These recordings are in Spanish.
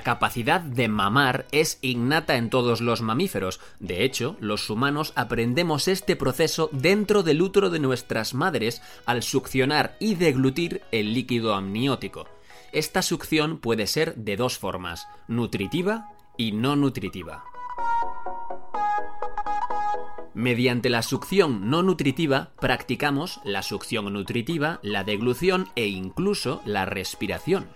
La capacidad de mamar es innata en todos los mamíferos. De hecho, los humanos aprendemos este proceso dentro del útero de nuestras madres al succionar y deglutir el líquido amniótico. Esta succión puede ser de dos formas, nutritiva y no nutritiva. Mediante la succión no nutritiva practicamos la succión nutritiva, la deglución e incluso la respiración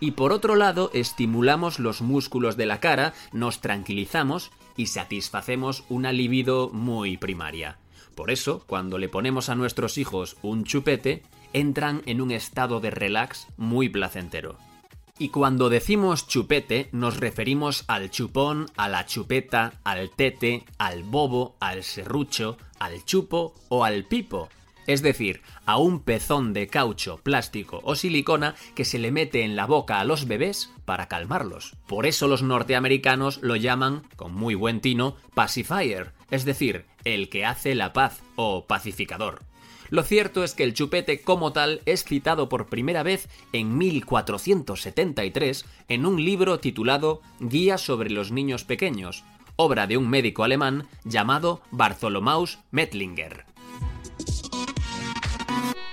y por otro lado estimulamos los músculos de la cara, nos tranquilizamos y satisfacemos una libido muy primaria. Por eso, cuando le ponemos a nuestros hijos un chupete, entran en un estado de relax muy placentero. Y cuando decimos chupete, nos referimos al chupón, a la chupeta, al tete, al bobo, al serrucho, al chupo o al pipo, es decir, a un pezón de caucho, plástico o silicona que se le mete en la boca a los bebés para calmarlos. Por eso los norteamericanos lo llaman, con muy buen tino, pacifier, es decir, el que hace la paz o pacificador. Lo cierto es que el chupete como tal es citado por primera vez en 1473 en un libro titulado Guía sobre los niños pequeños, obra de un médico alemán llamado Bartholomaus Mettlinger.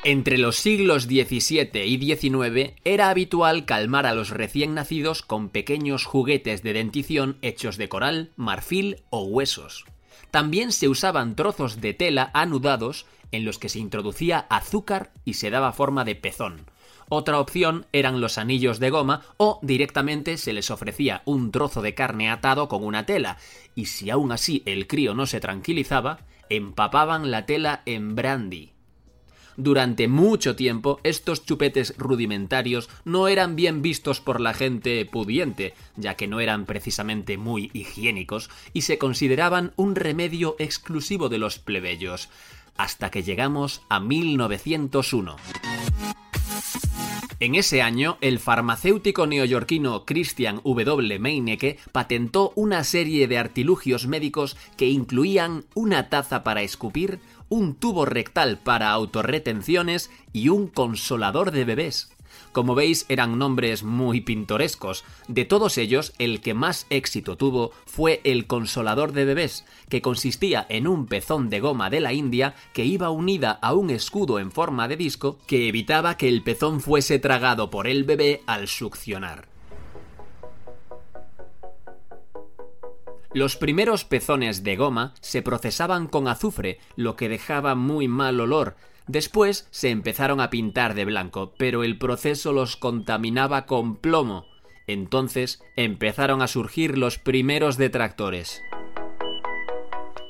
Entre los siglos XVII y XIX era habitual calmar a los recién nacidos con pequeños juguetes de dentición hechos de coral, marfil o huesos. También se usaban trozos de tela anudados en los que se introducía azúcar y se daba forma de pezón. Otra opción eran los anillos de goma o directamente se les ofrecía un trozo de carne atado con una tela, y si aún así el crío no se tranquilizaba, empapaban la tela en brandy. Durante mucho tiempo, estos chupetes rudimentarios no eran bien vistos por la gente pudiente, ya que no eran precisamente muy higiénicos, y se consideraban un remedio exclusivo de los plebeyos, hasta que llegamos a 1901. En ese año, el farmacéutico neoyorquino Christian W. Meinecke patentó una serie de artilugios médicos que incluían una taza para escupir, un tubo rectal para autorretenciones y un consolador de bebés. Como veis, eran nombres muy pintorescos. De todos ellos, el que más éxito tuvo fue el consolador de bebés, que consistía en un pezón de goma de la India que iba unida a un escudo en forma de disco que evitaba que el pezón fuese tragado por el bebé al succionar. Los primeros pezones de goma se procesaban con azufre, lo que dejaba muy mal olor. Después se empezaron a pintar de blanco, pero el proceso los contaminaba con plomo. Entonces empezaron a surgir los primeros detractores.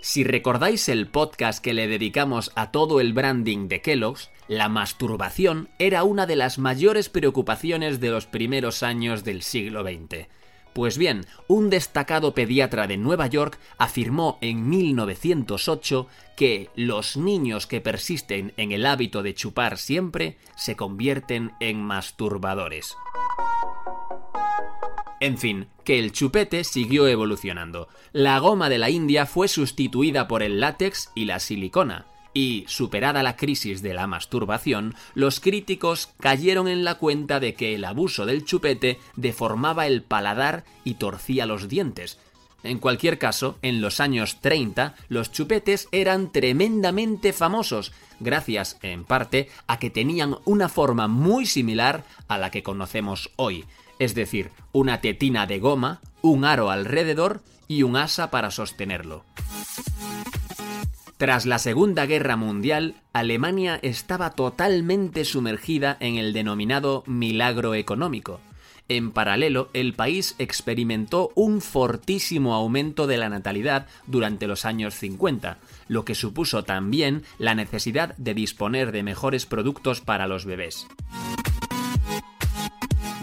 Si recordáis el podcast que le dedicamos a todo el branding de Kellogg's, la masturbación era una de las mayores preocupaciones de los primeros años del siglo XX. Pues bien, un destacado pediatra de Nueva York afirmó en 1908 que los niños que persisten en el hábito de chupar siempre se convierten en masturbadores. En fin, que el chupete siguió evolucionando. La goma de la India fue sustituida por el látex y la silicona y, superada la crisis de la masturbación, los críticos cayeron en la cuenta de que el abuso del chupete deformaba el paladar y torcía los dientes. En cualquier caso, en los años 30, los chupetes eran tremendamente famosos, gracias, en parte, a que tenían una forma muy similar a la que conocemos hoy, es decir, una tetina de goma, un aro alrededor y un asa para sostenerlo. Tras la Segunda Guerra Mundial, Alemania estaba totalmente sumergida en el denominado milagro económico. En paralelo, el país experimentó un fortísimo aumento de la natalidad durante los años 50, lo que supuso también la necesidad de disponer de mejores productos para los bebés.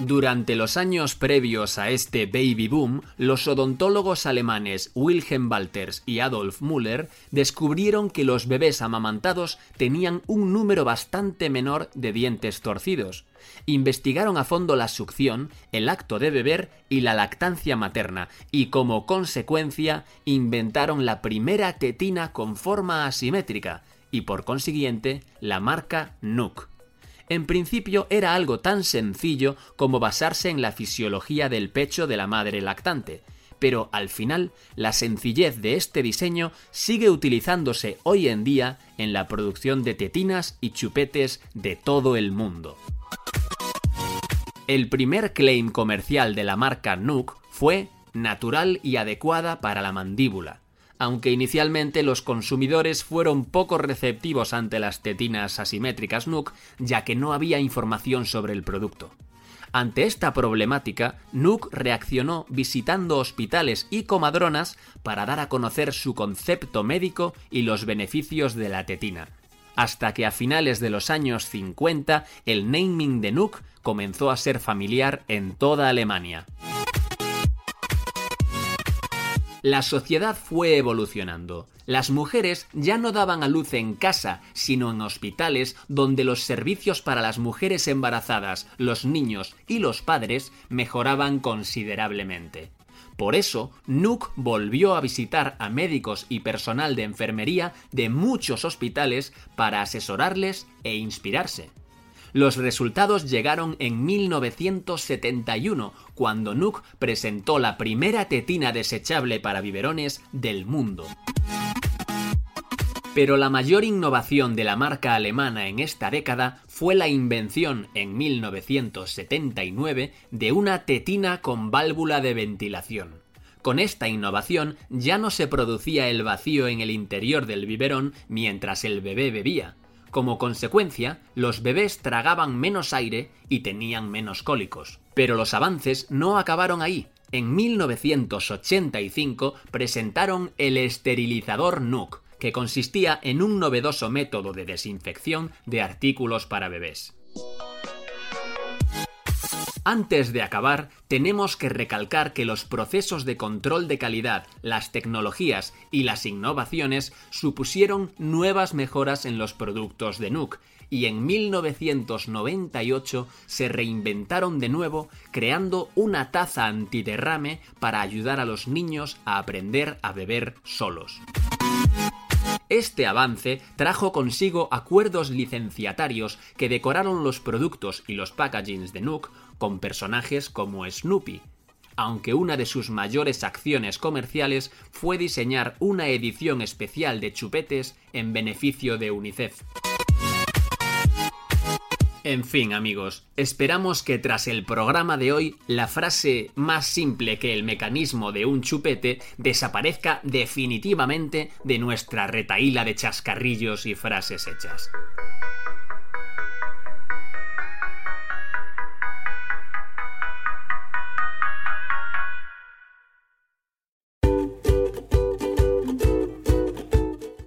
Durante los años previos a este baby boom, los odontólogos alemanes Wilhelm Walters y Adolf Müller descubrieron que los bebés amamantados tenían un número bastante menor de dientes torcidos. Investigaron a fondo la succión, el acto de beber y la lactancia materna, y como consecuencia inventaron la primera tetina con forma asimétrica, y por consiguiente la marca Nuuk. En principio era algo tan sencillo como basarse en la fisiología del pecho de la madre lactante, pero al final la sencillez de este diseño sigue utilizándose hoy en día en la producción de tetinas y chupetes de todo el mundo. El primer claim comercial de la marca Nook fue natural y adecuada para la mandíbula, aunque inicialmente los consumidores fueron poco receptivos ante las tetinas asimétricas Nook, ya que no había información sobre el producto. Ante esta problemática, Nook reaccionó visitando hospitales y comadronas para dar a conocer su concepto médico y los beneficios de la tetina, hasta que a finales de los años 50 el naming de Nook comenzó a ser familiar en toda Alemania. La sociedad fue evolucionando. Las mujeres ya no daban a luz en casa, sino en hospitales donde los servicios para las mujeres embarazadas, los niños y los padres mejoraban considerablemente. Por eso, Nook volvió a visitar a médicos y personal de enfermería de muchos hospitales para asesorarles e inspirarse. Los resultados llegaron en 1971, cuando Nook presentó la primera tetina desechable para biberones del mundo. Pero la mayor innovación de la marca alemana en esta década fue la invención en 1979 de una tetina con válvula de ventilación. Con esta innovación ya no se producía el vacío en el interior del biberón mientras el bebé bebía, como consecuencia, los bebés tragaban menos aire y tenían menos cólicos. Pero los avances no acabaron ahí. En 1985 presentaron el esterilizador NUC, que consistía en un novedoso método de desinfección de artículos para bebés. Antes de acabar, tenemos que recalcar que los procesos de control de calidad, las tecnologías y las innovaciones supusieron nuevas mejoras en los productos de Nook y en 1998 se reinventaron de nuevo creando una taza antiderrame para ayudar a los niños a aprender a beber solos. Este avance trajo consigo acuerdos licenciatarios que decoraron los productos y los packagings de Nook con personajes como Snoopy, aunque una de sus mayores acciones comerciales fue diseñar una edición especial de chupetes en beneficio de UNICEF. En fin, amigos, esperamos que tras el programa de hoy la frase más simple que el mecanismo de un chupete desaparezca definitivamente de nuestra retaíla de chascarrillos y frases hechas.